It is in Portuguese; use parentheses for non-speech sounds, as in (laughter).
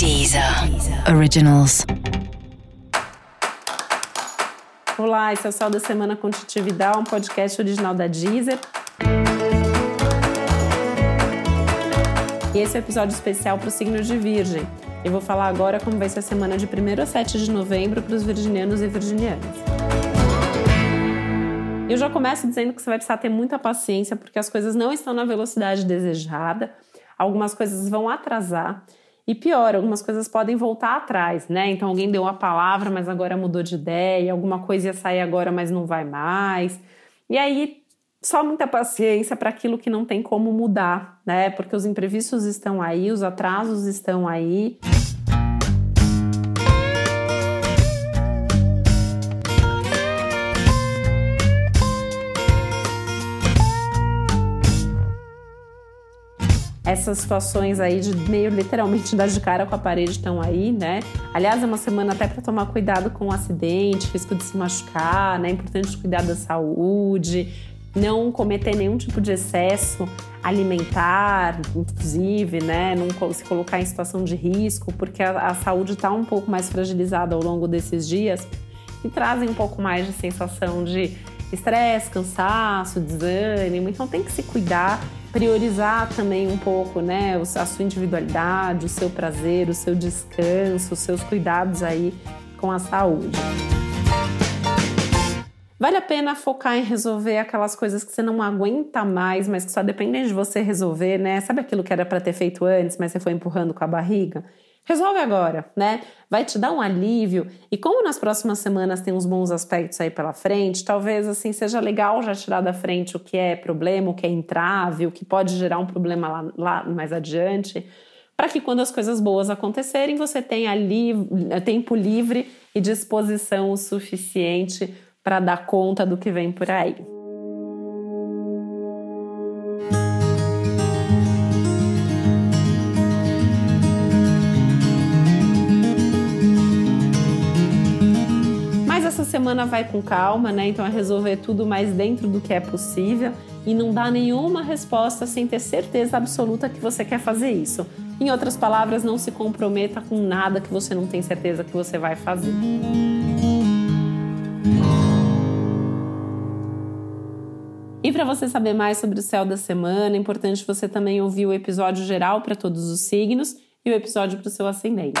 Deezer Originals. Olá, esse é o Céu da Semana com Titi Vidal, um podcast original da Deezer. E esse é o um episódio especial para o signo de Virgem. Eu vou falar agora como vai ser a semana de 1 a 7 de novembro para os virginianos e virginianas. Eu já começo dizendo que você vai precisar ter muita paciência porque as coisas não estão na velocidade desejada, algumas coisas vão atrasar e pior, algumas coisas podem voltar atrás, né? Então alguém deu uma palavra, mas agora mudou de ideia, alguma coisa ia sair agora, mas não vai mais. E aí, só muita paciência para aquilo que não tem como mudar, né? Porque os imprevistos estão aí, os atrasos estão aí. Essas situações aí de meio literalmente (laughs) dar de cara com a parede estão aí, né? Aliás, é uma semana até para tomar cuidado com o acidente, risco de se machucar, né? É importante cuidar da saúde, não cometer nenhum tipo de excesso alimentar, inclusive, né? Não se colocar em situação de risco, porque a, a saúde está um pouco mais fragilizada ao longo desses dias e trazem um pouco mais de sensação de estresse, cansaço, desânimo. Então tem que se cuidar priorizar também um pouco, né, a sua individualidade, o seu prazer, o seu descanso, os seus cuidados aí com a saúde. Vale a pena focar em resolver aquelas coisas que você não aguenta mais, mas que só dependem de você resolver, né? Sabe aquilo que era para ter feito antes, mas você foi empurrando com a barriga? Resolve agora, né? Vai te dar um alívio. E como nas próximas semanas tem uns bons aspectos aí pela frente, talvez assim seja legal já tirar da frente o que é problema, o que é entrave, o que pode gerar um problema lá, lá mais adiante, para que quando as coisas boas acontecerem, você tenha li tempo livre e disposição o suficiente para dar conta do que vem por aí. Semana vai com calma, né? Então é resolver tudo mais dentro do que é possível e não dar nenhuma resposta sem ter certeza absoluta que você quer fazer isso. Em outras palavras, não se comprometa com nada que você não tem certeza que você vai fazer. E para você saber mais sobre o céu da semana, é importante você também ouvir o episódio geral para todos os signos e o episódio para o seu ascendente.